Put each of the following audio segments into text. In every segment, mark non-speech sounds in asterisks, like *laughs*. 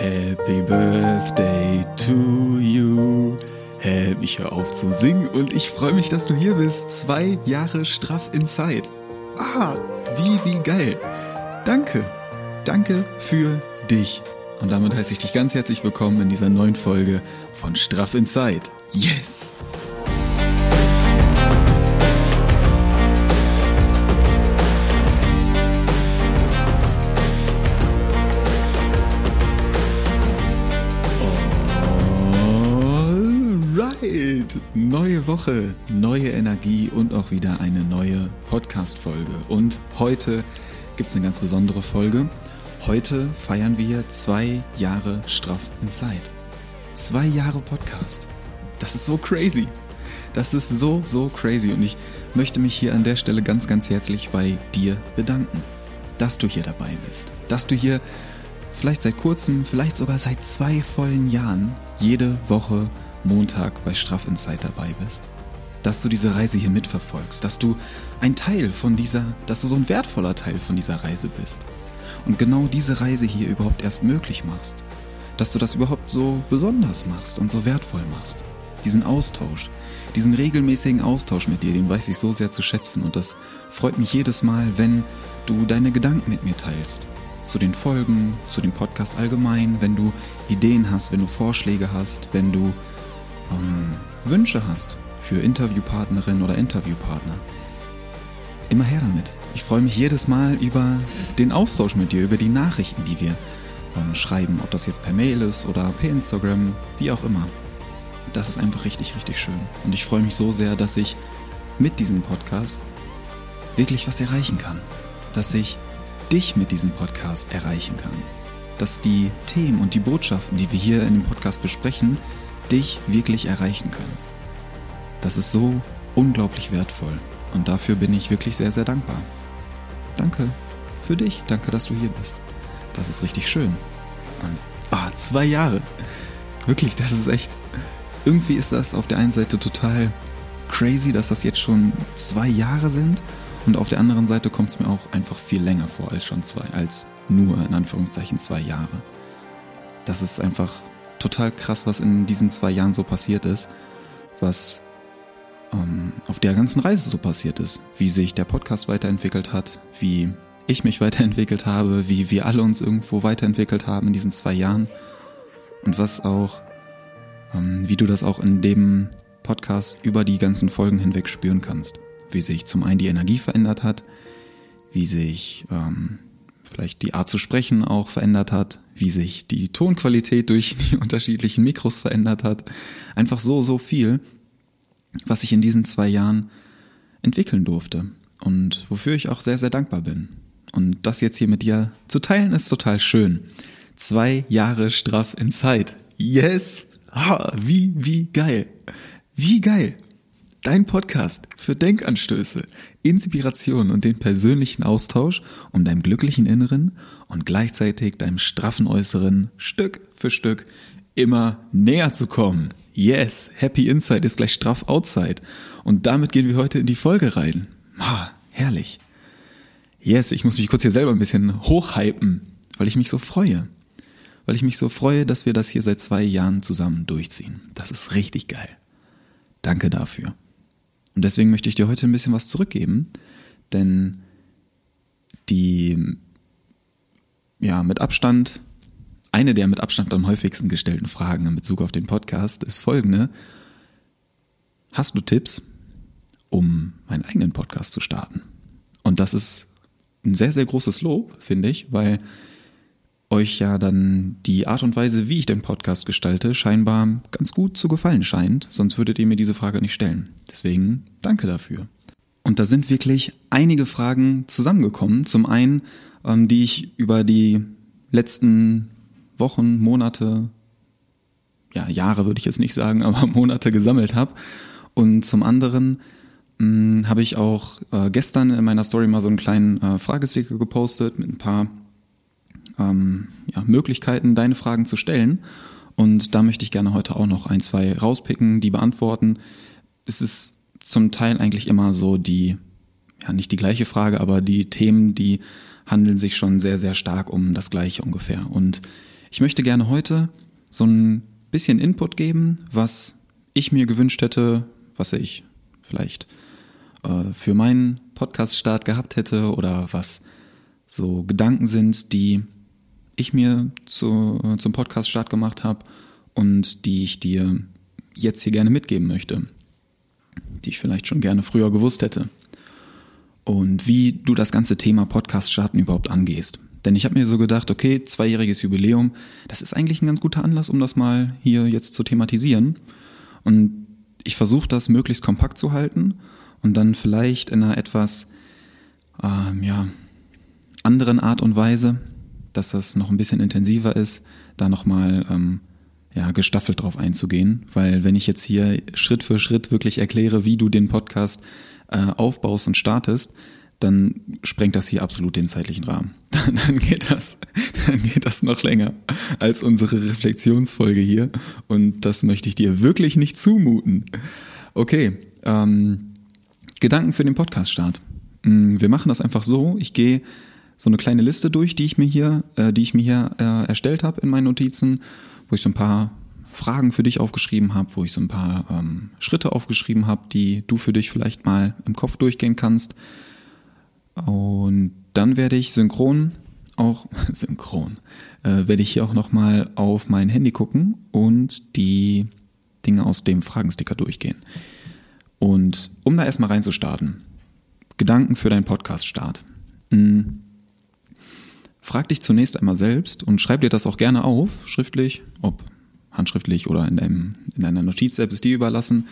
Happy Birthday to you. Hey, ich höre auf zu singen und ich freue mich, dass du hier bist. Zwei Jahre straff in Zeit. Ah, wie, wie geil. Danke. Danke für dich. Und damit heiße ich dich ganz herzlich willkommen in dieser neuen Folge von Straff in Zeit. Yes! Neue Woche, neue Energie und auch wieder eine neue Podcast-Folge. Und heute gibt es eine ganz besondere Folge. Heute feiern wir zwei Jahre Straff in Zeit. Zwei Jahre Podcast. Das ist so crazy. Das ist so, so crazy. Und ich möchte mich hier an der Stelle ganz, ganz herzlich bei dir bedanken, dass du hier dabei bist. Dass du hier vielleicht seit kurzem, vielleicht sogar seit zwei vollen Jahren jede Woche Montag bei Straff in Zeit dabei bist. Dass du diese Reise hier mitverfolgst, dass du ein Teil von dieser, dass du so ein wertvoller Teil von dieser Reise bist. Und genau diese Reise hier überhaupt erst möglich machst. Dass du das überhaupt so besonders machst und so wertvoll machst. Diesen Austausch, diesen regelmäßigen Austausch mit dir, den weiß ich so sehr zu schätzen. Und das freut mich jedes Mal, wenn du deine Gedanken mit mir teilst. Zu den Folgen, zu dem Podcast allgemein, wenn du Ideen hast, wenn du Vorschläge hast, wenn du ähm, Wünsche hast für Interviewpartnerin oder Interviewpartner, immer her damit. Ich freue mich jedes Mal über den Austausch mit dir, über die Nachrichten, die wir ähm, schreiben, ob das jetzt per Mail ist oder per Instagram, wie auch immer. Das ist einfach richtig, richtig schön. Und ich freue mich so sehr, dass ich mit diesem Podcast wirklich was erreichen kann. Dass ich dich mit diesem Podcast erreichen kann. Dass die Themen und die Botschaften, die wir hier in dem Podcast besprechen, dich wirklich erreichen können. Das ist so unglaublich wertvoll und dafür bin ich wirklich sehr, sehr dankbar. Danke für dich, danke, dass du hier bist. Das ist richtig schön. Und, ah, zwei Jahre. Wirklich, das ist echt. Irgendwie ist das auf der einen Seite total crazy, dass das jetzt schon zwei Jahre sind. Und auf der anderen Seite kommt es mir auch einfach viel länger vor als schon zwei, als nur in Anführungszeichen zwei Jahre. Das ist einfach total krass, was in diesen zwei Jahren so passiert ist, was ähm, auf der ganzen Reise so passiert ist, wie sich der Podcast weiterentwickelt hat, wie ich mich *laughs* weiterentwickelt habe, wie wir alle uns irgendwo weiterentwickelt haben in diesen zwei Jahren. Und was auch, ähm, wie du das auch in dem Podcast über die ganzen Folgen hinweg spüren kannst, wie sich zum einen die Energie verändert hat, wie sich ähm, vielleicht die Art zu sprechen auch verändert hat, wie sich die Tonqualität durch die *laughs* unterschiedlichen Mikros verändert hat. Einfach so, so viel, was ich in diesen zwei Jahren entwickeln durfte und wofür ich auch sehr, sehr dankbar bin. Und das jetzt hier mit dir zu teilen ist total schön. Zwei Jahre straff in Zeit. Yes! Ha, wie, wie geil. Wie geil. Dein Podcast für Denkanstöße, Inspiration und den persönlichen Austausch, um deinem glücklichen Inneren und gleichzeitig deinem straffen Äußeren Stück für Stück immer näher zu kommen. Yes, Happy Inside ist gleich straff Outside. Und damit gehen wir heute in die Folge rein. Ah, herrlich. Yes, ich muss mich kurz hier selber ein bisschen hochhypen, weil ich mich so freue. Weil ich mich so freue, dass wir das hier seit zwei Jahren zusammen durchziehen. Das ist richtig geil. Danke dafür. Und deswegen möchte ich dir heute ein bisschen was zurückgeben, denn die, ja, mit Abstand eine der mit Abstand am häufigsten gestellten Fragen in Bezug auf den Podcast ist folgende. Hast du Tipps, um meinen eigenen Podcast zu starten? Und das ist ein sehr, sehr großes Lob, finde ich, weil euch ja dann die Art und Weise, wie ich den Podcast gestalte, scheinbar ganz gut zu gefallen scheint, sonst würdet ihr mir diese Frage nicht stellen. Deswegen danke dafür. Und da sind wirklich einige Fragen zusammengekommen. Zum einen, ähm, die ich über die letzten Wochen, Monate, ja, Jahre würde ich jetzt nicht sagen, *laughs* aber Monate gesammelt habe. Und zum anderen mh, habe ich auch äh, gestern in meiner Story mal so einen kleinen äh, Fragesticker gepostet mit ein paar ähm, ja, Möglichkeiten, deine Fragen zu stellen. Und da möchte ich gerne heute auch noch ein, zwei rauspicken, die beantworten. Es ist zum Teil eigentlich immer so die, ja, nicht die gleiche Frage, aber die Themen, die handeln sich schon sehr, sehr stark um das Gleiche ungefähr. Und Ich möchte gerne heute so ein bisschen Input geben, was ich mir gewünscht hätte, was ich vielleicht äh, für meinen Podcast-Start gehabt hätte oder was so Gedanken sind, die ich mir zu, zum Podcast-Start gemacht habe und die ich dir jetzt hier gerne mitgeben möchte, die ich vielleicht schon gerne früher gewusst hätte. Und wie du das ganze Thema Podcast-Starten überhaupt angehst. Denn ich habe mir so gedacht, okay, zweijähriges Jubiläum, das ist eigentlich ein ganz guter Anlass, um das mal hier jetzt zu thematisieren. Und ich versuche das möglichst kompakt zu halten und dann vielleicht in einer etwas ähm, ja, anderen Art und Weise, dass das noch ein bisschen intensiver ist, da nochmal ähm, ja, gestaffelt drauf einzugehen. Weil wenn ich jetzt hier Schritt für Schritt wirklich erkläre, wie du den Podcast äh, aufbaust und startest, dann sprengt das hier absolut den zeitlichen Rahmen. *laughs* Dann geht das, dann geht das noch länger als unsere Reflexionsfolge hier. Und das möchte ich dir wirklich nicht zumuten. Okay, ähm, Gedanken für den Podcast-Start. Mm, wir machen das einfach so. Ich gehe so eine kleine Liste durch, die ich mir hier, äh, die ich mir hier äh, erstellt habe in meinen Notizen, wo ich so ein paar Fragen für dich aufgeschrieben habe, wo ich so ein paar ähm, Schritte aufgeschrieben habe, die du für dich vielleicht mal im Kopf durchgehen kannst. Und dann werde ich synchron auch *laughs* synchron äh, werde ich hier auch noch mal auf mein Handy gucken und die Dinge aus dem Fragensticker durchgehen. Und um da erstmal reinzustarten, Gedanken für deinen Podcast-Start. Hm. Frag dich zunächst einmal selbst und schreib dir das auch gerne auf, schriftlich, ob handschriftlich oder in, deinem, in deiner Notiz-App ist dir überlassen.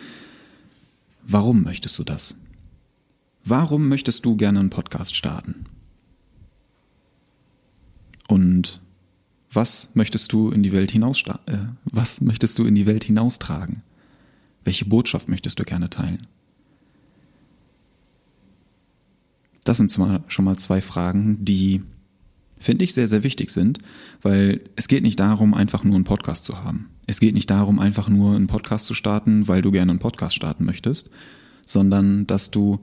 Warum möchtest du das? Warum möchtest du gerne einen Podcast starten? Und was möchtest du in die Welt hinaus äh, was möchtest du in die Welt hinaustragen? Welche Botschaft möchtest du gerne teilen? Das sind schon mal zwei Fragen, die finde ich sehr, sehr wichtig sind, weil es geht nicht darum, einfach nur einen Podcast zu haben. Es geht nicht darum, einfach nur einen Podcast zu starten, weil du gerne einen Podcast starten möchtest, sondern dass du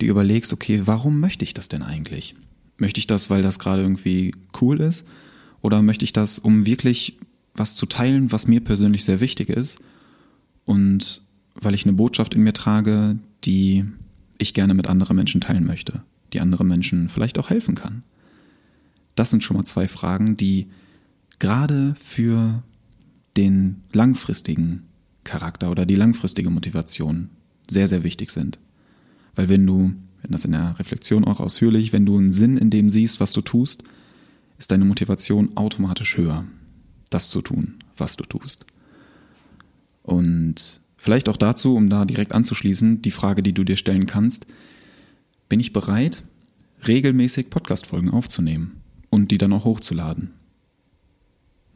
dir überlegst, okay, warum möchte ich das denn eigentlich? Möchte ich das, weil das gerade irgendwie cool ist? Oder möchte ich das, um wirklich was zu teilen, was mir persönlich sehr wichtig ist? Und weil ich eine Botschaft in mir trage, die ich gerne mit anderen Menschen teilen möchte, die anderen Menschen vielleicht auch helfen kann. Das sind schon mal zwei Fragen, die gerade für den langfristigen Charakter oder die langfristige Motivation sehr, sehr wichtig sind. Weil wenn du, wenn das in der Reflexion auch ausführlich, wenn du einen Sinn in dem siehst, was du tust, ist deine Motivation automatisch höher, das zu tun, was du tust. Und vielleicht auch dazu, um da direkt anzuschließen, die Frage, die du dir stellen kannst, bin ich bereit, regelmäßig Podcast-Folgen aufzunehmen und die dann auch hochzuladen?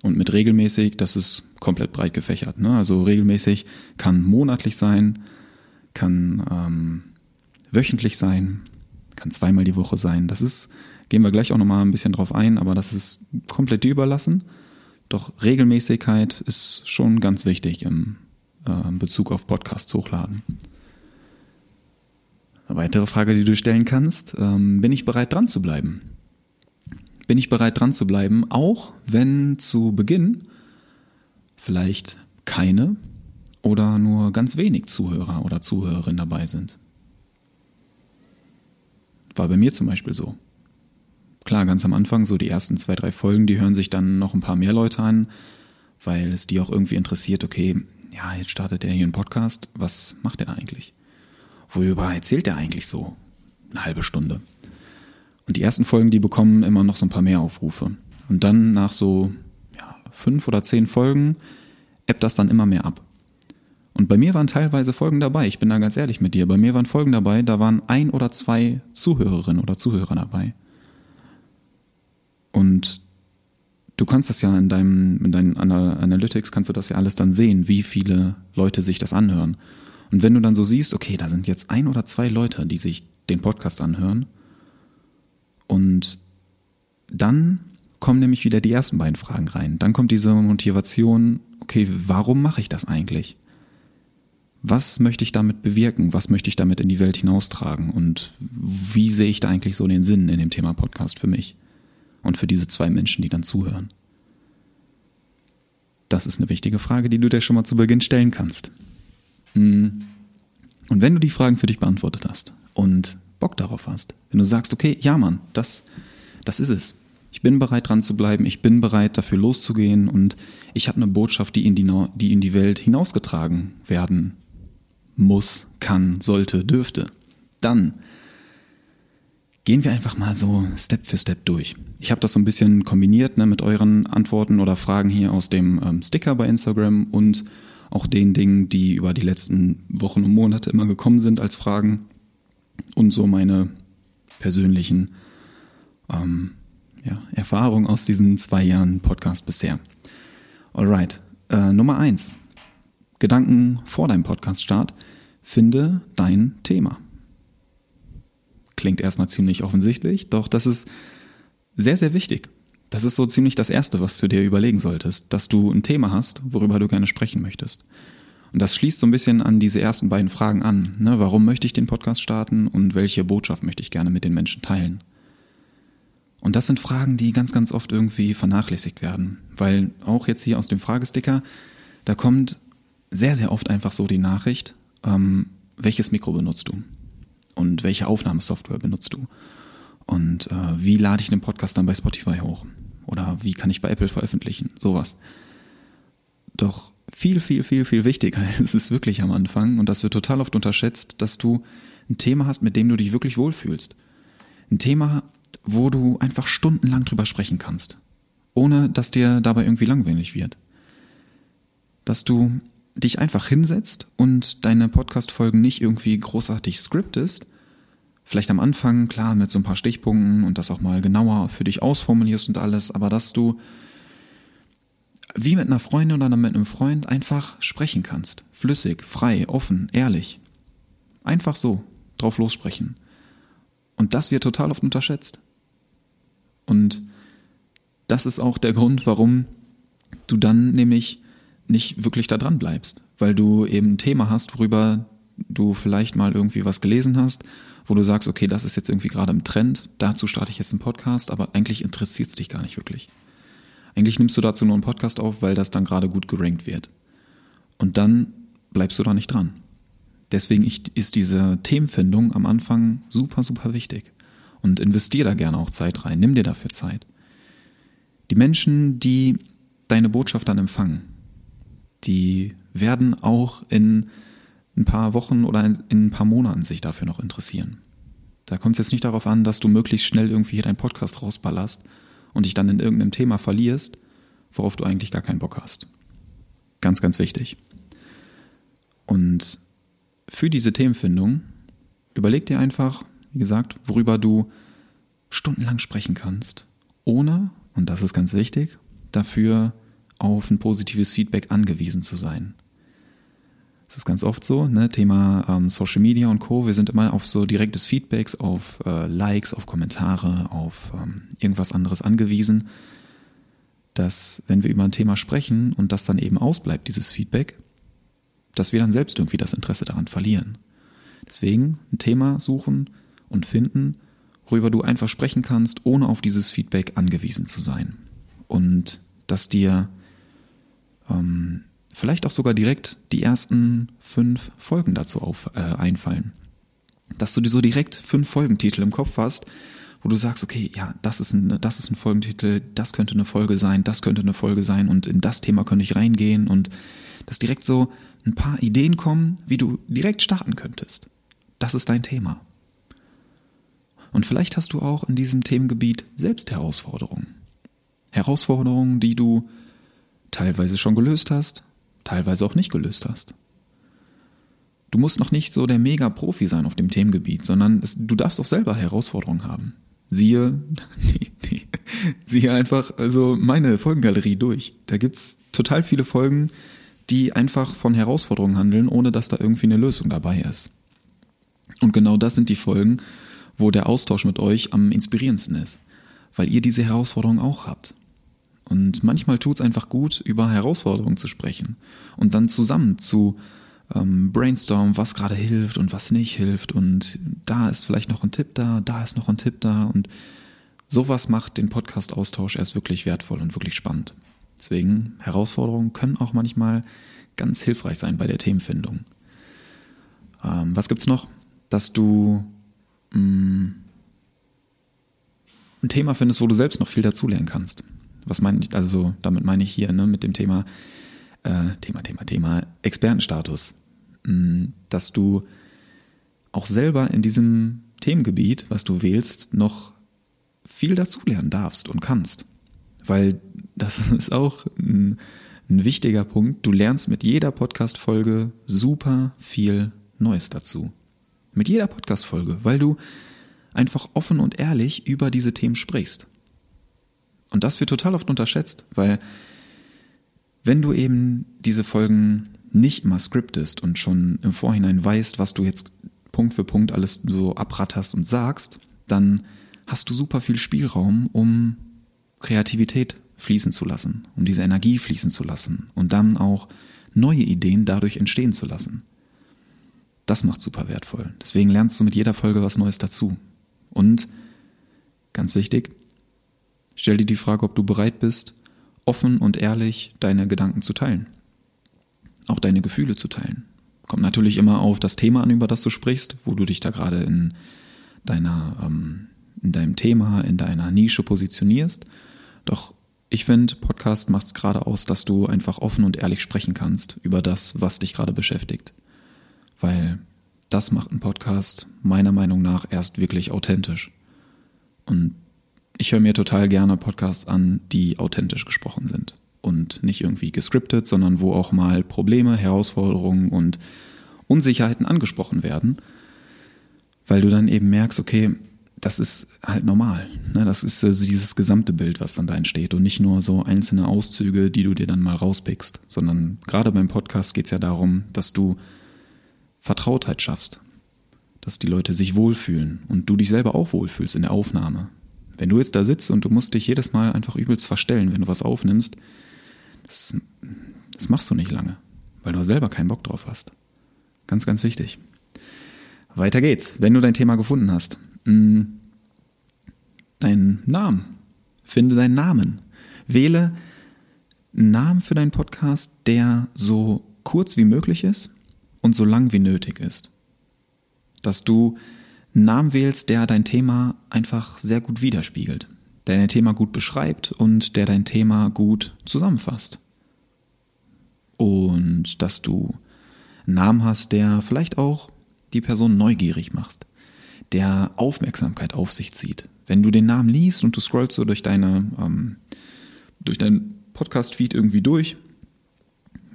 Und mit regelmäßig, das ist komplett breit gefächert. Ne? Also regelmäßig kann monatlich sein, kann ähm, wöchentlich sein, kann zweimal die Woche sein. Das ist, gehen wir gleich auch nochmal ein bisschen drauf ein, aber das ist komplett dir überlassen. Doch Regelmäßigkeit ist schon ganz wichtig im äh, Bezug auf Podcasts hochladen. Eine weitere Frage, die du stellen kannst, ähm, bin ich bereit dran zu bleiben? Bin ich bereit dran zu bleiben, auch wenn zu Beginn vielleicht keine oder nur ganz wenig Zuhörer oder Zuhörerinnen dabei sind? War bei mir zum Beispiel so. Klar, ganz am Anfang, so die ersten zwei, drei Folgen, die hören sich dann noch ein paar mehr Leute an, weil es die auch irgendwie interessiert, okay, ja, jetzt startet er hier einen Podcast, was macht er eigentlich? Worüber erzählt er eigentlich so? Eine halbe Stunde. Und die ersten Folgen, die bekommen immer noch so ein paar mehr Aufrufe. Und dann nach so ja, fünf oder zehn Folgen ebbt das dann immer mehr ab. Und bei mir waren teilweise Folgen dabei, ich bin da ganz ehrlich mit dir, bei mir waren Folgen dabei, da waren ein oder zwei Zuhörerinnen oder Zuhörer dabei. Und du kannst das ja in deinem, in deinen Analytics kannst du das ja alles dann sehen, wie viele Leute sich das anhören. Und wenn du dann so siehst, okay, da sind jetzt ein oder zwei Leute, die sich den Podcast anhören, und dann kommen nämlich wieder die ersten beiden Fragen rein. Dann kommt diese Motivation, okay, warum mache ich das eigentlich? was möchte ich damit bewirken? Was möchte ich damit in die Welt hinaustragen? Und wie sehe ich da eigentlich so den Sinn in dem Thema Podcast für mich? Und für diese zwei Menschen, die dann zuhören? Das ist eine wichtige Frage, die du dir schon mal zu Beginn stellen kannst. Hm. Und wenn du die Fragen für dich beantwortet hast und Bock darauf hast, wenn du sagst, okay, ja Mann, das, das ist es. Ich bin bereit dran zu bleiben, ich bin bereit dafür loszugehen und ich habe eine Botschaft, die in die, die in die Welt hinausgetragen werden muss, kann, sollte, dürfte. Dann gehen wir einfach mal so Step für Step durch. Ich habe das so ein bisschen kombiniert ne, mit euren Antworten oder Fragen hier aus dem ähm, Sticker bei Instagram und auch den Dingen, die über die letzten Wochen und Monate immer gekommen sind als Fragen und so meine persönlichen ähm, ja, Erfahrungen aus diesen zwei Jahren Podcast bisher. Alright, äh, Nummer eins. Gedanken vor deinem Podcast-Start. Finde dein Thema. Klingt erstmal ziemlich offensichtlich, doch das ist sehr, sehr wichtig. Das ist so ziemlich das Erste, was du dir überlegen solltest, dass du ein Thema hast, worüber du gerne sprechen möchtest. Und das schließt so ein bisschen an diese ersten beiden Fragen an. Ne? Warum möchte ich den Podcast starten und welche Botschaft möchte ich gerne mit den Menschen teilen? Und das sind Fragen, die ganz, ganz oft irgendwie vernachlässigt werden. Weil auch jetzt hier aus dem Fragesticker, da kommt sehr, sehr oft einfach so die Nachricht, ähm, welches Mikro benutzt du? Und welche Aufnahmesoftware benutzt du? Und äh, wie lade ich den Podcast dann bei Spotify hoch? Oder wie kann ich bei Apple veröffentlichen? Sowas. Doch viel, viel, viel, viel wichtiger *laughs* ist es wirklich am Anfang, und das wird total oft unterschätzt, dass du ein Thema hast, mit dem du dich wirklich wohlfühlst. Ein Thema, wo du einfach stundenlang drüber sprechen kannst, ohne dass dir dabei irgendwie langweilig wird. Dass du dich einfach hinsetzt und deine Podcast-Folgen nicht irgendwie großartig scriptest, vielleicht am Anfang, klar, mit so ein paar Stichpunkten und das auch mal genauer für dich ausformulierst und alles, aber dass du wie mit einer Freundin oder mit einem Freund einfach sprechen kannst. Flüssig, frei, offen, ehrlich. Einfach so, drauf lossprechen. Und das wird total oft unterschätzt. Und das ist auch der Grund, warum du dann nämlich nicht wirklich da dran bleibst, weil du eben ein Thema hast, worüber du vielleicht mal irgendwie was gelesen hast, wo du sagst, okay, das ist jetzt irgendwie gerade im Trend, dazu starte ich jetzt einen Podcast, aber eigentlich interessiert es dich gar nicht wirklich. Eigentlich nimmst du dazu nur einen Podcast auf, weil das dann gerade gut gerankt wird. Und dann bleibst du da nicht dran. Deswegen ist diese Themenfindung am Anfang super, super wichtig. Und investier da gerne auch Zeit rein. Nimm dir dafür Zeit. Die Menschen, die deine Botschaft dann empfangen, die werden auch in ein paar Wochen oder in ein paar Monaten sich dafür noch interessieren. Da kommt es jetzt nicht darauf an, dass du möglichst schnell irgendwie hier deinen Podcast rausballerst und dich dann in irgendeinem Thema verlierst, worauf du eigentlich gar keinen Bock hast. Ganz, ganz wichtig. Und für diese Themenfindung überleg dir einfach, wie gesagt, worüber du stundenlang sprechen kannst, ohne, und das ist ganz wichtig, dafür auf ein positives Feedback angewiesen zu sein. Das ist ganz oft so, ne? Thema ähm, Social Media und Co. Wir sind immer auf so direktes Feedbacks, auf äh, Likes, auf Kommentare, auf ähm, irgendwas anderes angewiesen, dass wenn wir über ein Thema sprechen und das dann eben ausbleibt, dieses Feedback, dass wir dann selbst irgendwie das Interesse daran verlieren. Deswegen ein Thema suchen und finden, worüber du einfach sprechen kannst, ohne auf dieses Feedback angewiesen zu sein. Und dass dir ähm, vielleicht auch sogar direkt die ersten fünf Folgen dazu auf, äh, einfallen. Dass du dir so direkt fünf Folgentitel im Kopf hast, wo du sagst, okay, ja, das ist ein, das ist ein Folgentitel, das könnte eine Folge sein, das könnte eine Folge sein und in das Thema könnte ich reingehen und dass direkt so ein paar Ideen kommen, wie du direkt starten könntest. Das ist dein Thema. Und vielleicht hast du auch in diesem Themengebiet selbst Herausforderungen. Herausforderungen, die du teilweise schon gelöst hast, teilweise auch nicht gelöst hast. Du musst noch nicht so der Mega-Profi sein auf dem Themengebiet, sondern es, du darfst auch selber Herausforderungen haben. Siehe, *laughs* die, die, siehe einfach also meine Folgengalerie durch. Da gibt's total viele Folgen, die einfach von Herausforderungen handeln, ohne dass da irgendwie eine Lösung dabei ist. Und genau das sind die Folgen, wo der Austausch mit euch am inspirierendsten ist, weil ihr diese Herausforderung auch habt. Und manchmal tut es einfach gut, über Herausforderungen zu sprechen und dann zusammen zu ähm, brainstormen, was gerade hilft und was nicht hilft. Und da ist vielleicht noch ein Tipp da, da ist noch ein Tipp da. Und sowas macht den Podcast-Austausch erst wirklich wertvoll und wirklich spannend. Deswegen, Herausforderungen können auch manchmal ganz hilfreich sein bei der Themenfindung. Ähm, was gibt's noch? Dass du mh, mm, ein Thema findest, wo du selbst noch viel dazulernen kannst. Was meine ich, also damit meine ich hier, ne, mit dem Thema, äh, Thema, Thema, Thema, Expertenstatus. Mm, dass du auch selber in diesem Themengebiet, was du wählst, noch viel dazulernen darfst und kannst. Weil das *laughs* ist auch ein, ein wichtiger Punkt. Du lernst mit jeder Podcast-Folge super viel Neues dazu. Mit jeder Podcast-Folge, weil du einfach offen und ehrlich über diese Themen sprichst. Und das wird total oft unterschätzt, weil wenn du eben diese Folgen nicht mal scriptest und schon im Vorhinein weißt, was du jetzt Punkt für Punkt alles so abratterst und sagst, dann hast du super viel Spielraum, um Kreativität fließen zu lassen, um diese Energie fließen zu lassen und dann auch neue Ideen dadurch entstehen zu lassen. Das macht super wertvoll. Deswegen lernst du mit jeder Folge was Neues dazu. Und ganz wichtig, stell dir die Frage, ob du bereit bist, offen und ehrlich deine Gedanken zu teilen. Auch deine Gefühle zu teilen. Kommt natürlich immer auf das Thema an, über das du sprichst, wo du dich da gerade in deiner, ähm, in deinem Thema, in deiner Nische positionierst. Doch ich finde, Podcast macht es gerade aus, dass du einfach offen und ehrlich sprechen kannst über das, was dich gerade beschäftigt. Weil das macht ein Podcast meiner Meinung nach erst wirklich authentisch. Und ich höre mir total gerne Podcasts an, die authentisch gesprochen sind und nicht irgendwie gescriptet, sondern wo auch mal Probleme, Herausforderungen und Unsicherheiten angesprochen werden, weil du dann eben merkst, okay, das ist halt normal. Ne? Das ist also dieses gesamte Bild, was dann da entsteht und nicht nur so einzelne Auszüge, die du dir dann mal rauspickst, sondern gerade beim Podcast geht es ja darum, dass du Vertrautheit schaffst, dass die Leute sich wohlfühlen und du dich selber auch wohlfühlst in der Aufnahme. Wenn du jetzt da sitzt und du musst dich jedes Mal einfach übelst verstellen, wenn du was aufnimmst, das, das machst du nicht lange, weil du selber keinen Bock drauf hast. Ganz, ganz wichtig. Weiter geht's. Wenn du dein Thema gefunden hast, mm, deinen Namen. Finde deinen Namen. Wähle einen Namen für deinen Podcast, der so kurz wie möglich ist und so lang wie nötig ist. Dass du Namen wählst, der dein Thema einfach sehr gut widerspiegelt der dein Thema gut beschreibt und der dein Thema gut zusammenfasst. Und dass du einen Namen hast, der vielleicht auch die Person neugierig macht, der Aufmerksamkeit auf sich zieht. Wenn du den Namen liest und du scrollst so durch deine, ähm, durch deinen Podcast-Feed irgendwie durch,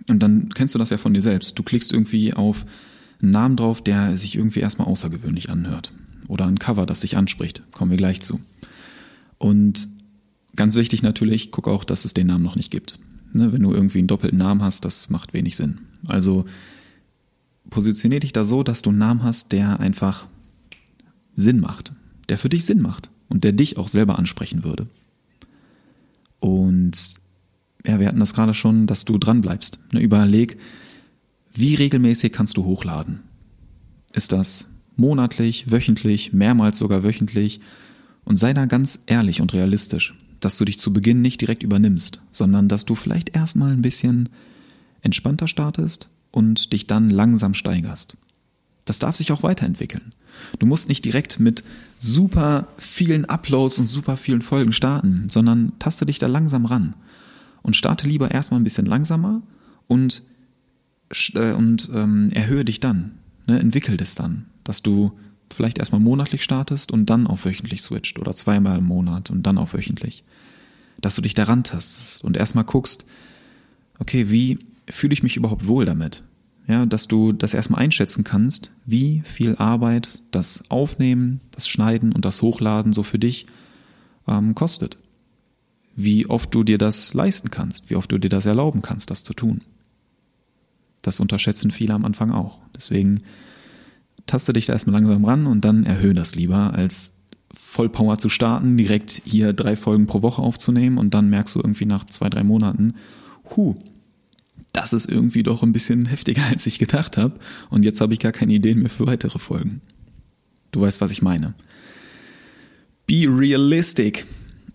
und dann kennst du das ja von dir selbst. Du klickst irgendwie auf einen Namen drauf, der sich irgendwie erstmal außergewöhnlich anhört. Oder ein Cover, das sich anspricht. Kommen wir gleich zu. Und ganz wichtig natürlich, guck auch, dass es den Namen noch nicht gibt. Ne, wenn du irgendwie einen doppelten Namen hast, das macht wenig Sinn. Also positionier dich da so, dass du einen Namen hast, der einfach Sinn macht, der für dich Sinn macht und der dich auch selber ansprechen würde. Und ja, wir hatten das gerade schon, dass du dran bleibst. Ne, überleg, wie regelmäßig kannst du hochladen? Ist das monatlich, wöchentlich, mehrmals sogar wöchentlich? Und sei da ganz ehrlich und realistisch, dass du dich zu Beginn nicht direkt übernimmst, sondern dass du vielleicht erstmal ein bisschen entspannter startest und dich dann langsam steigerst. Das darf sich auch weiterentwickeln. Du musst nicht direkt mit super vielen Uploads und super vielen Folgen starten, sondern taste dich da langsam ran und starte lieber erstmal ein bisschen langsamer und, und ähm, erhöhe dich dann, ne, entwickel das dann, dass du vielleicht erstmal monatlich startest und dann auf wöchentlich switcht oder zweimal im Monat und dann auf wöchentlich. Dass du dich daran tastest und erstmal guckst, okay, wie fühle ich mich überhaupt wohl damit? Ja, dass du das erstmal einschätzen kannst, wie viel Arbeit das Aufnehmen, das Schneiden und das Hochladen so für dich ähm, kostet. Wie oft du dir das leisten kannst, wie oft du dir das erlauben kannst, das zu tun. Das unterschätzen viele am Anfang auch. Deswegen taste dich da erstmal langsam ran und dann erhöhe das lieber, als Vollpower zu starten, direkt hier drei Folgen pro Woche aufzunehmen und dann merkst du irgendwie nach zwei, drei Monaten, hu, das ist irgendwie doch ein bisschen heftiger, *laughs* als ich gedacht habe und jetzt habe ich gar keine Ideen mehr für weitere Folgen. Du weißt, was ich meine. Be realistic.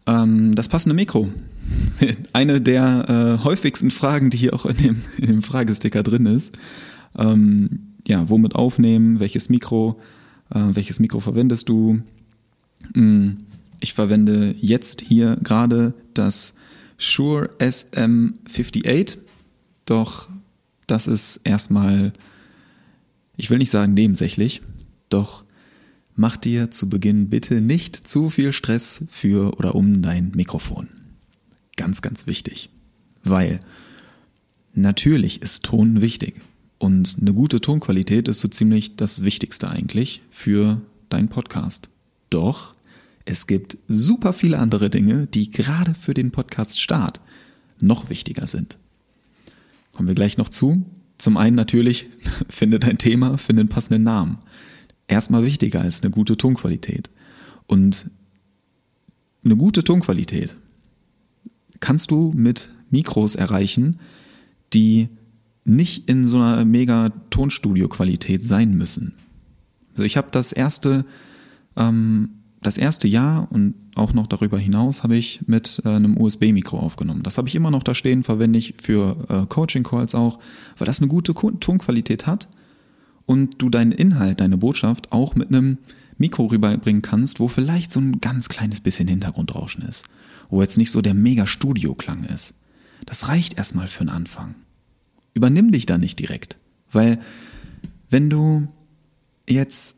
Ähm, das passende Mikro. *laughs* eine der äh, häufigsten Fragen, die hier auch in dem, *laughs* in dem Fragesticker drin ist. Ähm, ja, womit aufnehmen? Welches Mikro? Äh, welches Mikro verwendest du? Hm, ich verwende jetzt hier gerade das Shure SM58, doch das ist erstmal, ich will nicht sagen nebensächlich, doch mach dir zu Beginn bitte nicht zu viel Stress für oder um dein Mikrofon. Ganz, ganz wichtig. Weil natürlich ist Ton wichtig. Und eine gute Tonqualität ist so ziemlich das Wichtigste eigentlich für deinen Podcast. Doch es gibt super viele andere Dinge, die gerade für den Podcast-Start noch wichtiger sind. Kommen wir gleich noch zu. Zum einen natürlich, *laughs* finde dein Thema, finde einen passenden Namen erstmal wichtiger als eine gute Tonqualität. Und eine gute Tonqualität kannst du mit Mikros erreichen, die nicht in so einer mega Tonstudio-Qualität sein müssen. Also ich habe das erste, ähm, das erste Jahr und auch noch darüber hinaus habe ich mit äh, einem USB-Mikro aufgenommen. Das habe ich immer noch da stehen, verwende ich für äh, Coaching-Calls auch, weil das eine gute Tonqualität hat und du deinen Inhalt, deine Botschaft auch mit einem Mikro rüberbringen kannst, wo vielleicht so ein ganz kleines bisschen Hintergrundrauschen ist, wo jetzt nicht so der mega Studio-Klang ist. Das reicht erstmal für einen Anfang. Übernimm dich da nicht direkt, weil wenn du jetzt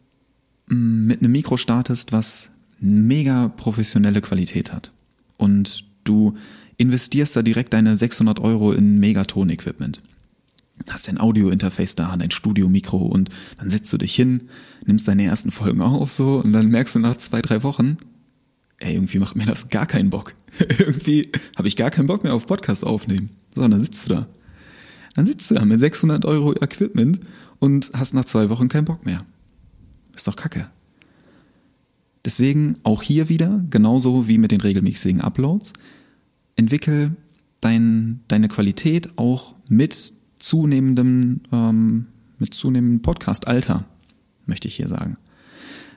mm, mit einem Mikro startest, was mega professionelle Qualität hat und du investierst da direkt deine 600 Euro in Megaton-Equipment, hast ein Audio-Interface da, dein Studio-Mikro und dann setzt du dich hin, nimmst deine ersten Folgen auf so und dann merkst du nach zwei, drei Wochen, ey, irgendwie macht mir das gar keinen Bock. *laughs* irgendwie habe ich gar keinen Bock mehr auf Podcast aufnehmen. So, und dann sitzt du da. Dann sitzt du da mit 600 Euro Equipment und hast nach zwei Wochen keinen Bock mehr. Ist doch kacke. Deswegen auch hier wieder, genauso wie mit den regelmäßigen Uploads, entwickel dein, deine Qualität auch mit zunehmendem, ähm, mit zunehmendem Podcast-Alter, möchte ich hier sagen.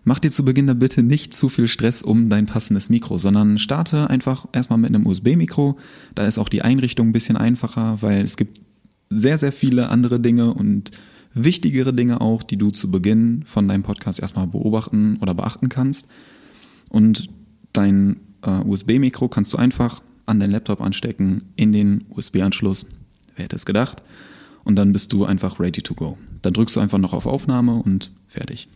Mach dir zu Beginn da bitte nicht zu viel Stress um dein passendes Mikro, sondern starte einfach erstmal mit einem USB-Mikro. Da ist auch die Einrichtung ein bisschen einfacher, weil es gibt sehr, sehr viele andere Dinge und wichtigere Dinge auch, die du zu Beginn von deinem Podcast erstmal beobachten oder beachten kannst. Und dein äh, USB-Mikro kannst du einfach an deinen Laptop anstecken, in den USB-Anschluss. Wer hätte es gedacht? und dann bist du einfach ready to go. Dann drückst du einfach noch auf Aufnahme und fertig.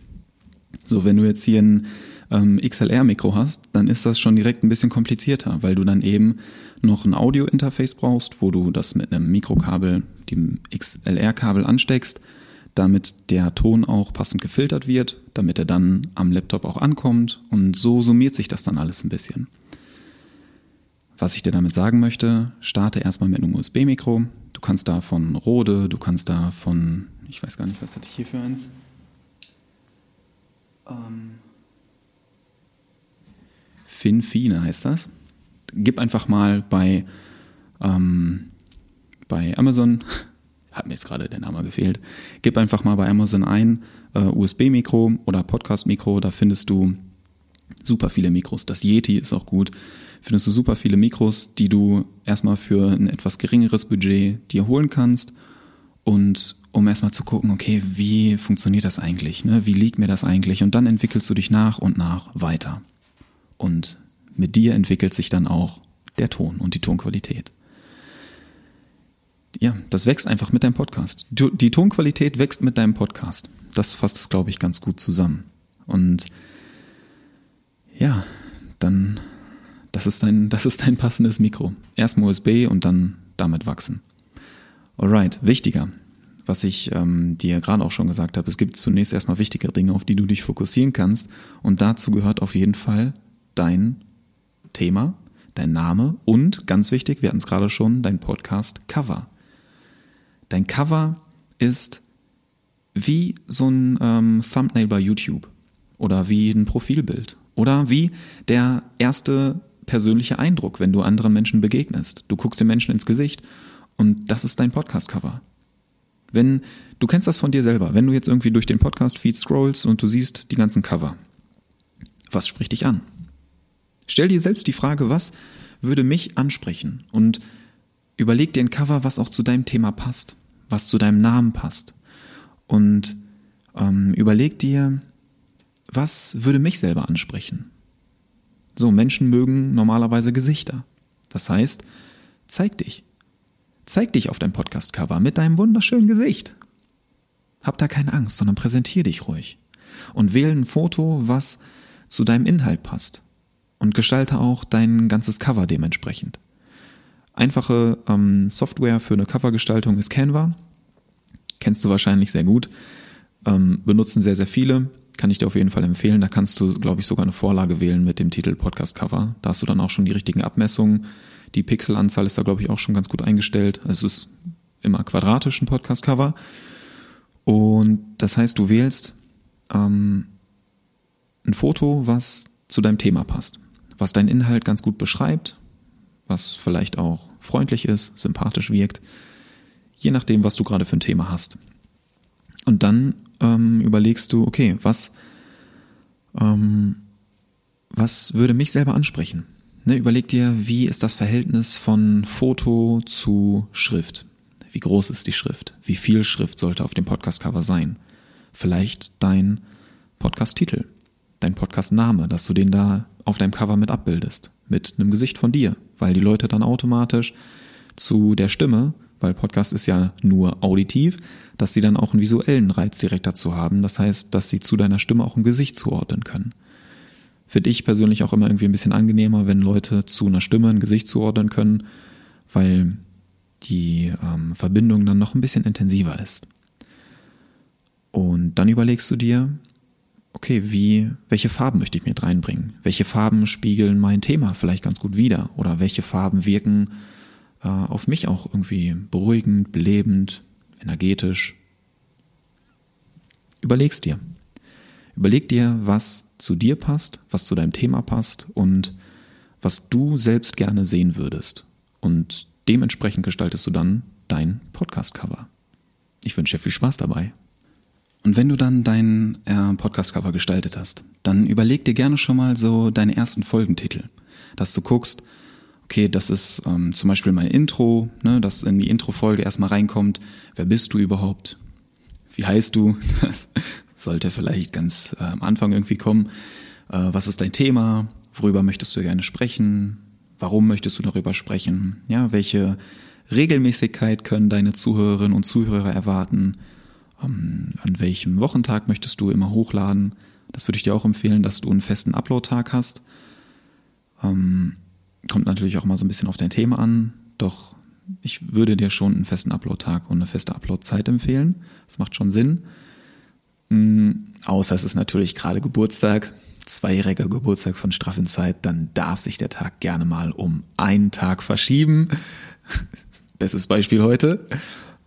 So, wenn du jetzt hier ein ähm, XLR-Mikro hast, dann ist das schon direkt ein bisschen komplizierter, weil du dann eben noch ein Audio-Interface brauchst, wo du das mit einem Mikrokabel, dem XLR-Kabel ansteckst, damit der Ton auch passend gefiltert wird, damit er dann am Laptop auch ankommt und so summiert sich das dann alles ein bisschen. Was ich dir damit sagen möchte, starte erstmal mit einem USB-Mikro, Du kannst da von Rode, du kannst da von, ich weiß gar nicht, was hatte ich hier für eins? Ähm, Finfine heißt das. Gib einfach mal bei, ähm, bei Amazon, *laughs* hat mir jetzt gerade der Name gefehlt, gib einfach mal bei Amazon ein, äh, USB-Mikro oder Podcast-Mikro, da findest du super viele Mikros. Das Yeti ist auch gut findest du super viele Mikros, die du erstmal für ein etwas geringeres Budget dir holen kannst und um erstmal zu gucken, okay, wie funktioniert das eigentlich, ne? wie liegt mir das eigentlich und dann entwickelst du dich nach und nach weiter. Und mit dir entwickelt sich dann auch der Ton und die Tonqualität. Ja, das wächst einfach mit deinem Podcast. Die Tonqualität wächst mit deinem Podcast. Das fasst es, glaube ich, ganz gut zusammen. Und ja, dann das ist dein, das ist dein passendes Mikro. Erstmal USB und dann damit wachsen. Alright, wichtiger, was ich ähm, dir gerade auch schon gesagt habe, es gibt zunächst erstmal wichtige Dinge, auf die du dich fokussieren kannst. Und dazu gehört auf jeden Fall dein Thema, dein Name und ganz wichtig, wir hatten es gerade schon, dein Podcast Cover. Dein Cover ist wie so ein ähm, Thumbnail bei YouTube oder wie ein Profilbild oder wie der erste persönliche Eindruck, wenn du anderen Menschen begegnest. Du guckst den Menschen ins Gesicht und das ist dein Podcast-Cover. Wenn, du kennst das von dir selber, wenn du jetzt irgendwie durch den Podcast-Feed scrollst und du siehst die ganzen Cover, was spricht dich an? Stell dir selbst die Frage, was würde mich ansprechen? Und überleg dir ein Cover, was auch zu deinem Thema passt, was zu deinem Namen passt. Und ähm, überleg dir, was würde mich selber ansprechen? So, Menschen mögen normalerweise Gesichter. Das heißt, zeig dich. Zeig dich auf deinem Podcast-Cover mit deinem wunderschönen Gesicht. Hab da keine Angst, sondern präsentier dich ruhig. Und wähle ein Foto, was zu deinem Inhalt passt. Und gestalte auch dein ganzes Cover dementsprechend. Einfache ähm, Software für eine Covergestaltung ist Canva. Kennst du wahrscheinlich sehr gut. Ähm, benutzen sehr, sehr viele. Kann ich dir auf jeden Fall empfehlen. Da kannst du, glaube ich, sogar eine Vorlage wählen mit dem Titel Podcast Cover. Da hast du dann auch schon die richtigen Abmessungen. Die Pixelanzahl ist da, glaube ich, auch schon ganz gut eingestellt. Also es ist immer quadratisch ein Podcast Cover. Und das heißt, du wählst ähm, ein Foto, was zu deinem Thema passt, was deinen Inhalt ganz gut beschreibt, was vielleicht auch freundlich ist, sympathisch wirkt, je nachdem, was du gerade für ein Thema hast. Und dann ähm, überlegst du, okay, was, ähm, was würde mich selber ansprechen? Ne, überleg dir, wie ist das Verhältnis von Foto zu Schrift? Wie groß ist die Schrift? Wie viel Schrift sollte auf dem Podcast-Cover sein? Vielleicht dein Podcast-Titel, dein Podcast-Name, dass du den da auf deinem Cover mit abbildest, mit einem Gesicht von dir, weil die Leute dann automatisch zu der Stimme, weil Podcast ist ja nur auditiv, dass sie dann auch einen visuellen Reiz direkt dazu haben. Das heißt, dass sie zu deiner Stimme auch ein Gesicht zuordnen können. Finde ich persönlich auch immer irgendwie ein bisschen angenehmer, wenn Leute zu einer Stimme ein Gesicht zuordnen können, weil die ähm, Verbindung dann noch ein bisschen intensiver ist. Und dann überlegst du dir, okay, wie, welche Farben möchte ich mit reinbringen? Welche Farben spiegeln mein Thema vielleicht ganz gut wider? Oder welche Farben wirken äh, auf mich auch irgendwie beruhigend, belebend, energetisch? Überlegst dir. Überleg dir, was zu dir passt, was zu deinem Thema passt und was du selbst gerne sehen würdest. Und dementsprechend gestaltest du dann dein Podcast-Cover. Ich wünsche dir viel Spaß dabei. Und wenn du dann dein äh, Podcast-Cover gestaltet hast, dann überleg dir gerne schon mal so deine ersten Folgentitel, dass du guckst, okay, das ist ähm, zum Beispiel mein Intro, ne, dass in die Intro-Folge erstmal reinkommt, wer bist du überhaupt, wie heißt du, *laughs* das sollte vielleicht ganz äh, am Anfang irgendwie kommen, äh, was ist dein Thema, worüber möchtest du gerne sprechen, warum möchtest du darüber sprechen, ja, welche Regelmäßigkeit können deine Zuhörerinnen und Zuhörer erwarten, ähm, an welchem Wochentag möchtest du immer hochladen. Das würde ich dir auch empfehlen, dass du einen festen Upload-Tag hast. Ähm, kommt natürlich auch mal so ein bisschen auf dein Thema an, doch ich würde dir schon einen festen Upload-Tag und eine feste Upload-Zeit empfehlen. Das macht schon Sinn. Ähm, außer es ist natürlich gerade Geburtstag, zweijähriger Geburtstag von Straffenzeit, dann darf sich der Tag gerne mal um einen Tag verschieben. *laughs* Bestes Beispiel heute.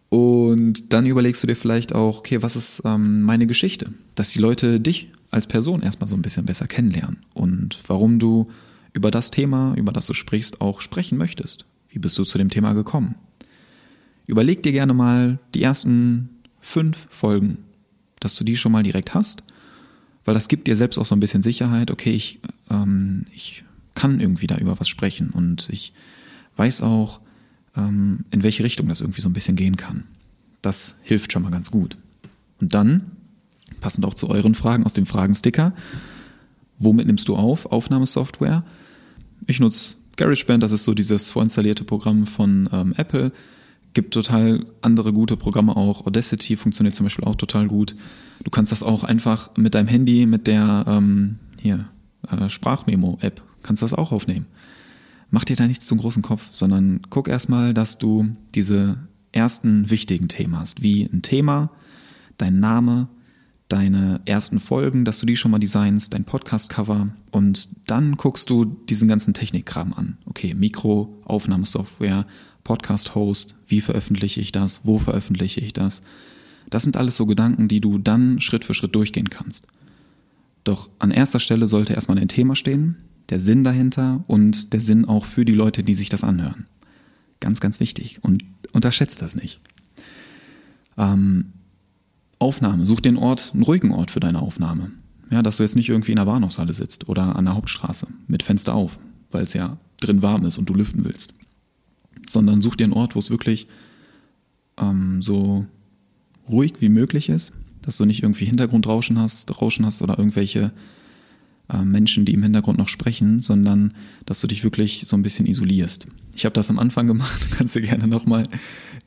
Und dann überlegst du dir vielleicht auch, okay, was ist ähm, meine Geschichte? Dass die Leute dich als Person erstmal so ein bisschen besser kennenlernen und warum du über das Thema, über das du sprichst, auch sprechen möchtest. Wie bist du zu dem Thema gekommen? Überleg dir gerne mal die ersten fünf Folgen, dass du die schon mal direkt hast, weil das gibt dir selbst auch so ein bisschen Sicherheit, okay, ich, ähm, ich kann irgendwie da über was sprechen und ich weiß auch, ähm, in welche Richtung das irgendwie so ein bisschen gehen kann. Das hilft schon mal ganz gut. Und dann, passend auch zu euren Fragen aus dem Fragensticker, womit nimmst du auf? Aufnahmesoftware. Ich nutze GarageBand, das ist so dieses vorinstallierte Programm von ähm, Apple. Gibt total andere gute Programme auch. Audacity funktioniert zum Beispiel auch total gut. Du kannst das auch einfach mit deinem Handy, mit der ähm, hier äh, Sprachmemo-App, kannst das auch aufnehmen mach dir da nichts zum großen Kopf, sondern guck erstmal, dass du diese ersten wichtigen Themen hast, wie ein Thema, dein Name, deine ersten Folgen, dass du die schon mal designst, dein Podcast-Cover und dann guckst du diesen ganzen Technikkram an. Okay, Mikro, Aufnahmesoftware, Podcast-Host, wie veröffentliche ich das, wo veröffentliche ich das. Das sind alles so Gedanken, die du dann Schritt für Schritt durchgehen kannst. Doch an erster Stelle sollte erstmal dein Thema stehen, der Sinn dahinter und der Sinn auch für die Leute, die sich das anhören. Ganz, ganz wichtig und unterschätzt das nicht. Ähm, Aufnahme, such den Ort, einen ruhigen Ort für deine Aufnahme. Ja, dass du jetzt nicht irgendwie in der Bahnhofshalle sitzt oder an der Hauptstraße mit Fenster auf, weil es ja drin warm ist und du lüften willst. Sondern such dir einen Ort, wo es wirklich ähm, so ruhig wie möglich ist, dass du nicht irgendwie Hintergrundrauschen hast, Rauschen hast oder irgendwelche äh, Menschen, die im Hintergrund noch sprechen, sondern dass du dich wirklich so ein bisschen isolierst. Ich habe das am Anfang gemacht, *laughs* kannst du gerne nochmal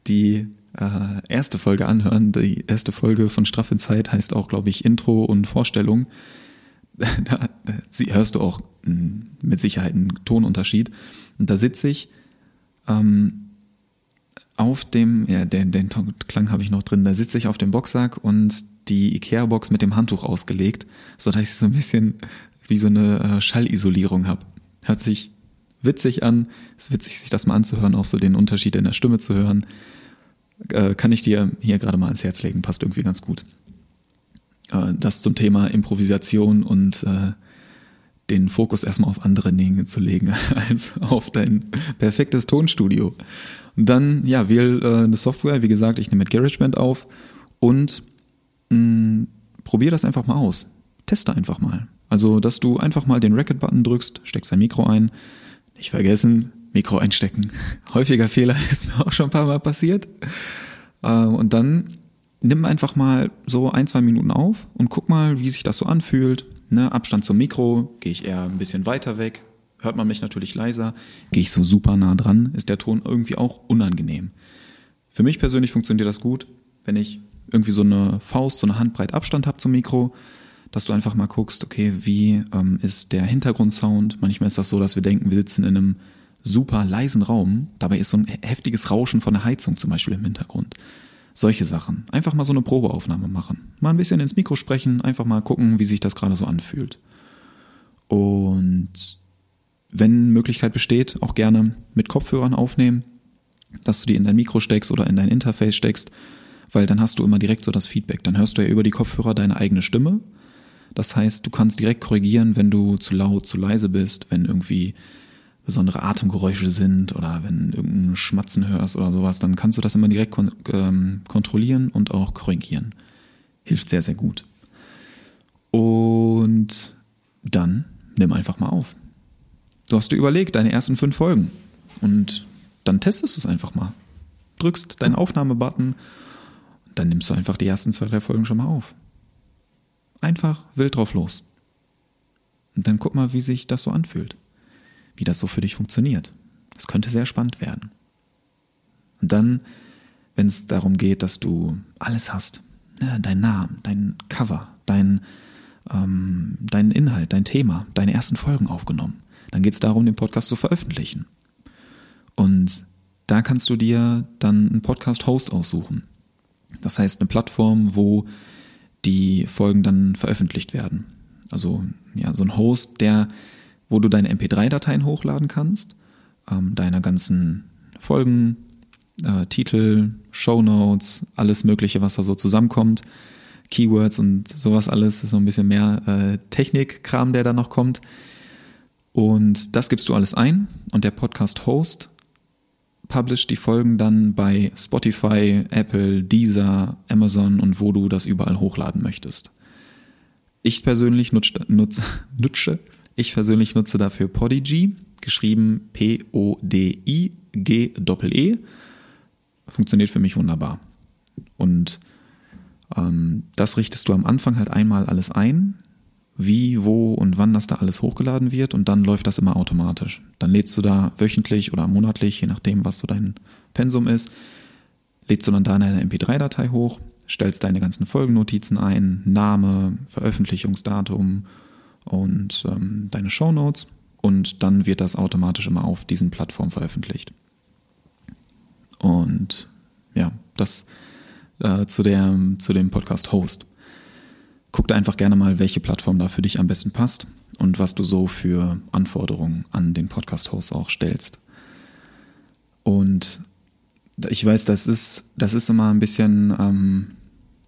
die äh, erste Folge anhören. Die erste Folge von Straff in Zeit heißt auch, glaube ich, Intro und Vorstellung. *laughs* Da äh, hörst du auch hm, mit Sicherheit einen Tonunterschied. Und da sitze ich ähm, auf dem, ja, den, den Klang habe ich noch drin, da sitze ich auf dem Boxsack und die Ikea-Box mit dem Handtuch ausgelegt, so dass ich so ein bisschen wie so eine äh, Schallisolierung habe. Hört sich witzig an, ist witzig, sich das mal anzuhören, auch so den Unterschied in der Stimme zu hören. Äh, kann ich dir hier gerade mal ans Herz legen, passt irgendwie ganz gut. Äh, das zum Thema Improvisation und äh, den Fokus erstmal auf andere Dinge zu legen, *laughs* als auf dein perfektes Tonstudio. Und dann, ja, wähl äh, eine Software, wie gesagt, ich nehme mit GarageBand auf und mh, mm, probier das einfach mal aus. Teste einfach mal. Also, dass du einfach mal den Record-Button drückst, steckst dein Mikro ein, nicht vergessen, Mikro einstecken. *laughs* Häufiger Fehler ist mir auch schon ein paar Mal passiert. Äh, und dann nimm einfach mal so ein, zwei Minuten auf und guck mal, wie sich das so anfühlt. Ne, Abstand zum Mikro, gehe ich eher ein bisschen weiter weg, hört man mich natürlich leiser. Gehe ich so super nah dran, ist der Ton irgendwie auch unangenehm. Für mich persönlich funktioniert das gut, wenn ich irgendwie so eine Faust, so eine Handbreit Abstand habe zum Mikro, dass du einfach mal guckst, okay, wie ähm, ist der Hintergrundsound? Manchmal ist das so, dass wir denken, wir sitzen in einem super leisen Raum, dabei ist so ein heftiges Rauschen von der Heizung zum Beispiel im Hintergrund. Solche Sachen. Einfach mal so eine Probeaufnahme machen. Mal ein bisschen ins Mikro sprechen, einfach mal gucken, wie sich das gerade so anfühlt. Und wenn Möglichkeit besteht, auch gerne mit Kopfhörern aufnehmen, dass du die in dein Mikro steckst oder in dein Interface steckst, weil dann hast du immer direkt so das Feedback. Dann hörst du ja über die Kopfhörer deine eigene Stimme. Das heißt, du kannst direkt korrigieren, wenn du zu laut, zu leise bist, wenn irgendwie besondere Atemgeräusche sind oder wenn irgendein Schmatzen hörst oder sowas, dann kannst du das immer direkt kon ähm, kontrollieren und auch korrigieren. Hilft sehr, sehr gut. Und dann nimm einfach mal auf. Du hast dir überlegt, deine ersten fünf Folgen. Und dann testest du es einfach mal. Drückst deinen Aufnahmebutton, dann nimmst du einfach die ersten zwei, drei Folgen schon mal auf. Einfach wild drauf los. Und dann guck mal, wie sich das so anfühlt. Wie das so für dich funktioniert. Das könnte sehr spannend werden. Und dann, wenn es darum geht, dass du alles hast, ne, dein Namen, dein Cover, dein, ähm, dein Inhalt, dein Thema, deine ersten Folgen aufgenommen, dann geht es darum, den Podcast zu veröffentlichen. Und da kannst du dir dann einen Podcast-Host aussuchen. Das heißt, eine Plattform, wo die Folgen dann veröffentlicht werden. Also ja, so ein Host, der, wo du deine MP3-Dateien hochladen kannst, ähm, deine ganzen Folgen, äh, Titel, Show Notes, alles Mögliche, was da so zusammenkommt, Keywords und sowas alles, so ein bisschen mehr äh, Technikkram, der da noch kommt. Und das gibst du alles ein und der Podcast-Host publisht die Folgen dann bei Spotify, Apple, Deezer, Amazon und wo du das überall hochladen möchtest. Ich persönlich nutze, nutze, *laughs* nutze ich persönlich nutze dafür Podigy, geschrieben P-O-D-I-G-E-E. -E. Funktioniert für mich wunderbar. Und ähm, das richtest du am Anfang halt einmal alles ein, wie, wo und wann das da alles hochgeladen wird und dann läuft das immer automatisch. Dann lädst du da wöchentlich oder monatlich, je nachdem, was so dein Pensum ist, lädst du dann da eine MP3-Datei hoch, stellst deine ganzen Folgennotizen ein, Name, Veröffentlichungsdatum und ähm, deine Shownotes und dann wird das automatisch immer auf diesen Plattformen veröffentlicht. Und ja, das äh, zu, der, zu dem Podcast-Host guck da einfach gerne mal, welche Plattform da für dich am besten passt und was du so für Anforderungen an den Podcast-Host auch stellst. Und ich weiß, das ist, das ist immer ein bisschen ähm,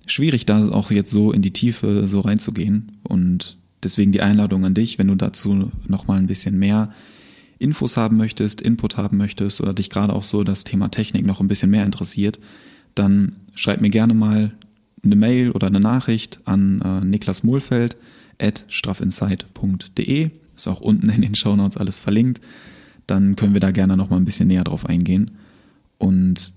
schwierig, da auch jetzt so in die Tiefe so reinzugehen. Und deswegen die Einladung an dich, wenn du dazu nochmal ein bisschen mehr Infos haben möchtest, Input haben möchtest oder dich gerade auch so das Thema Technik noch ein bisschen mehr interessiert, dann schreib mir gerne mal eine Mail oder eine Nachricht an äh, Niklas Mohlfeld at straffinsight.de. Ist auch unten in den Shownotes alles verlinkt. dann können wir da gerne noch mal ein bisschen näher drauf eingehen. Und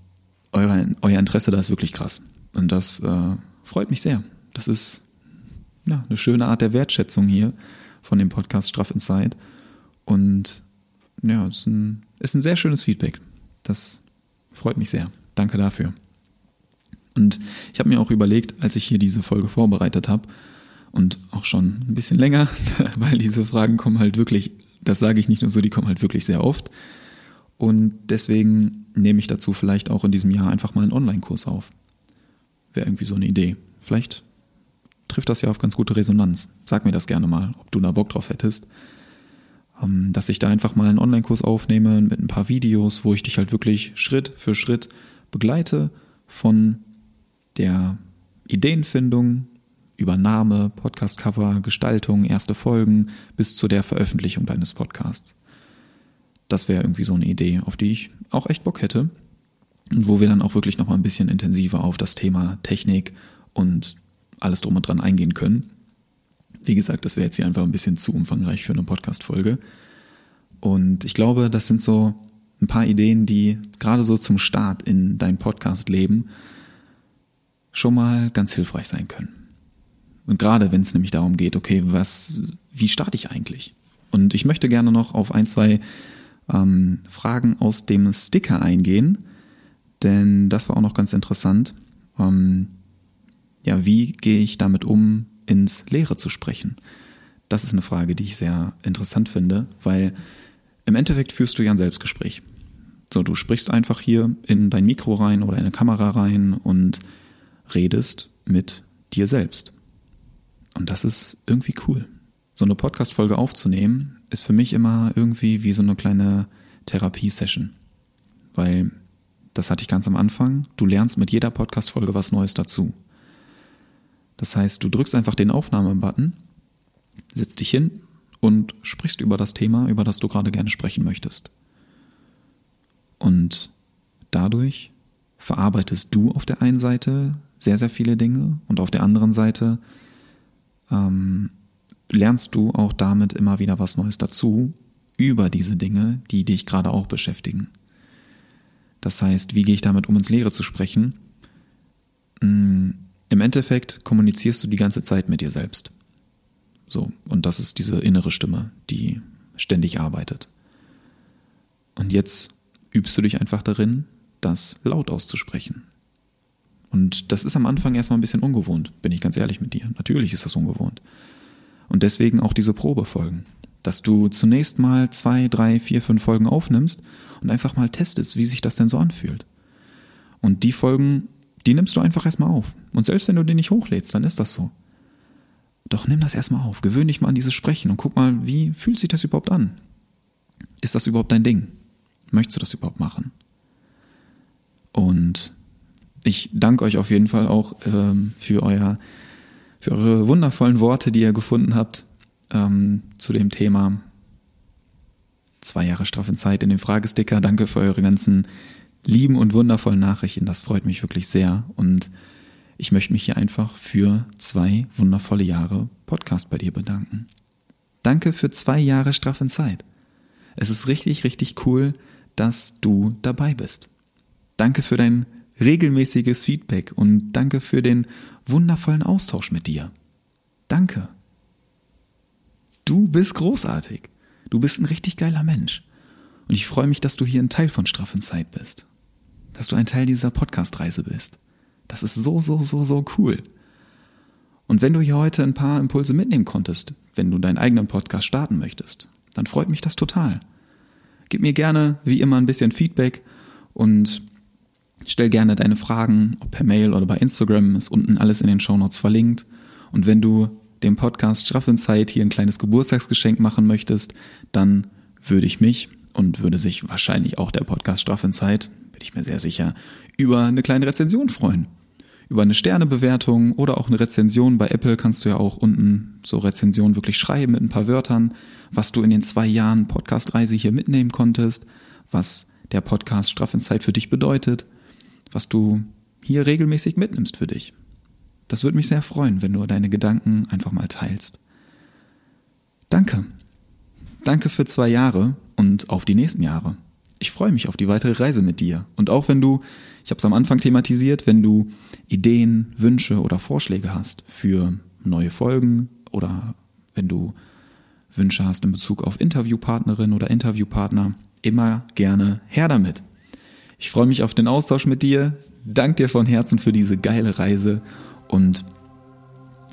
euer, euer Interesse da ist wirklich krass. Und das äh, freut mich sehr. Das ist ja, eine schöne Art der Wertschätzung hier von dem Podcast Straff Inside. Und ja, es ist ein, ist ein sehr schönes Feedback. Das freut mich sehr. Danke dafür. Und ich habe mir auch überlegt, als ich hier diese Folge vorbereitet habe, und auch schon ein bisschen länger, *laughs* weil diese Fragen kommen halt wirklich, das sage ich nicht nur so, die kommen halt wirklich sehr oft. Und deswegen nehme ich dazu vielleicht auch in diesem Jahr einfach mal einen Online-Kurs auf. Wäre irgendwie so eine Idee. Vielleicht trifft das ja auf ganz gute Resonanz. Sag mir das gerne mal, ob du da Bock drauf hättest. Ähm, dass ich da einfach mal einen Online-Kurs aufnehme mit ein paar Videos, wo ich dich halt wirklich Schritt für Schritt begleite von der Ideenfindung, Übernahme, Podcast-Cover, Gestaltung, erste Folgen bis zu der Veröffentlichung deines Podcasts. Das wäre irgendwie so eine Idee, auf die ich auch echt Bock hätte. Und wo wir dann auch wirklich nochmal ein bisschen intensiver auf das Thema Technik und alles drum und dran eingehen können. Wie gesagt, das wäre jetzt hier einfach ein bisschen zu umfangreich für eine Podcast-Folge. Und ich glaube, das sind so ein paar Ideen, die gerade so zum Start in dein Podcast-Leben schon mal ganz hilfreich sein können. Und gerade wenn es nämlich darum geht, okay, was, wie starte ich eigentlich? Und ich möchte gerne noch auf ein, zwei ähm, Fragen aus dem Sticker eingehen, denn das war auch noch ganz interessant. Ähm, ja, wie gehe ich damit um, ins Leere zu sprechen? Das ist eine Frage, die ich sehr interessant finde, weil im Endeffekt führst du ja ein Selbstgespräch. So, du sprichst einfach hier in dein Mikro rein oder in eine Kamera rein und redest mit dir selbst. Und das ist irgendwie cool. So eine Podcast-Folge aufzunehmen, ist für mich immer irgendwie wie so eine kleine Therapiesession. Weil, das hatte ich ganz am Anfang, du lernst mit jeder Podcast-Folge was Neues dazu. Das heißt, du drückst einfach den Aufnahmebutton, setzt dich hin und sprichst über das Thema, über das du gerade gerne sprechen möchtest. Und dadurch verarbeitest du auf der einen Seite sehr, sehr viele Dinge und auf der anderen Seite ähm, lernst du auch damit immer wieder was Neues dazu über diese Dinge, die dich gerade auch beschäftigen. Das heißt, wie gehe ich damit um, ins Leere zu sprechen? Mm, Im Endeffekt kommunizierst du die ganze Zeit mit dir selbst. So, und das ist diese innere Stimme, die ständig arbeitet. Und jetzt übst du dich einfach darin, das laut auszusprechen. Und das ist am Anfang erstmal ein bisschen ungewohnt, bin ich ganz ehrlich mit dir. Natürlich ist das ungewohnt. Und deswegen auch diese Probefolgen. Dass du zunächst mal zwei, drei, vier, fünf Folgen aufnimmst und einfach mal testest, wie sich das denn so anfühlt. Und die Folgen, die nimmst du einfach erstmal auf. Und selbst wenn du die nicht hochlädst, dann ist das so. Doch nimm das erstmal auf, gewöhn dich mal an dieses Sprechen und guck mal, wie fühlt sich das überhaupt an? Ist das überhaupt dein Ding? Möchtest du das überhaupt machen? Und ich danke euch auf jeden Fall auch ähm, für euer für eure wundervollen Worte, die ihr gefunden habt ähm, zu dem Thema. Zwei Jahre Strafenzeit in dem Fragesticker. Danke für eure ganzen lieben und wundervollen Nachrichten. Das freut mich wirklich sehr. Und ich möchte mich hier einfach für zwei wundervolle Jahre Podcast bei dir bedanken. Danke für zwei Jahre Strafenzeit. Es ist richtig, richtig cool, dass du dabei bist. Danke für dein regelmäßiges Feedback und danke für den wundervollen Austausch mit dir. Danke. Du bist großartig. Du bist ein richtig geiler Mensch. Und ich freue mich, dass du hier ein Teil von Straffen Zeit bist. Dass du ein Teil dieser Podcast-Reise bist. Das ist so, so, so, so cool. Und wenn du hier heute ein paar Impulse mitnehmen konntest, wenn du deinen eigenen Podcast starten möchtest, dann freut mich das total. Gib mir gerne, wie immer, ein bisschen Feedback und Stell gerne deine Fragen, ob per Mail oder bei Instagram, ist unten alles in den Shownotes verlinkt. Und wenn du dem Podcast Straff in Zeit hier ein kleines Geburtstagsgeschenk machen möchtest, dann würde ich mich und würde sich wahrscheinlich auch der Podcast Straff in Zeit, bin ich mir sehr sicher, über eine kleine Rezension freuen. Über eine Sternebewertung oder auch eine Rezension. Bei Apple kannst du ja auch unten so Rezensionen wirklich schreiben mit ein paar Wörtern, was du in den zwei Jahren Podcastreise hier mitnehmen konntest, was der Podcast Straff in Zeit für dich bedeutet was du hier regelmäßig mitnimmst für dich. Das würde mich sehr freuen, wenn du deine Gedanken einfach mal teilst. Danke. Danke für zwei Jahre und auf die nächsten Jahre. Ich freue mich auf die weitere Reise mit dir. Und auch wenn du, ich habe es am Anfang thematisiert, wenn du Ideen, Wünsche oder Vorschläge hast für neue Folgen oder wenn du Wünsche hast in Bezug auf Interviewpartnerin oder Interviewpartner, immer gerne her damit. Ich freue mich auf den Austausch mit dir. Dank dir von Herzen für diese geile Reise und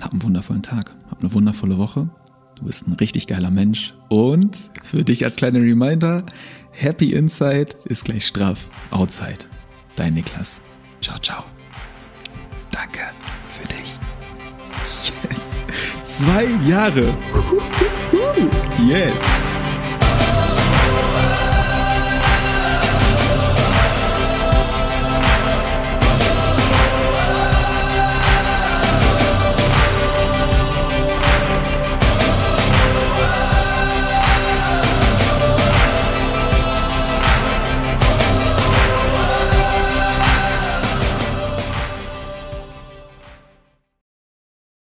hab einen wundervollen Tag. Hab eine wundervolle Woche. Du bist ein richtig geiler Mensch. Und für dich als kleiner Reminder, Happy Inside ist gleich straff Outside. Dein Niklas. Ciao, ciao. Danke für dich. Yes. Zwei Jahre. Yes.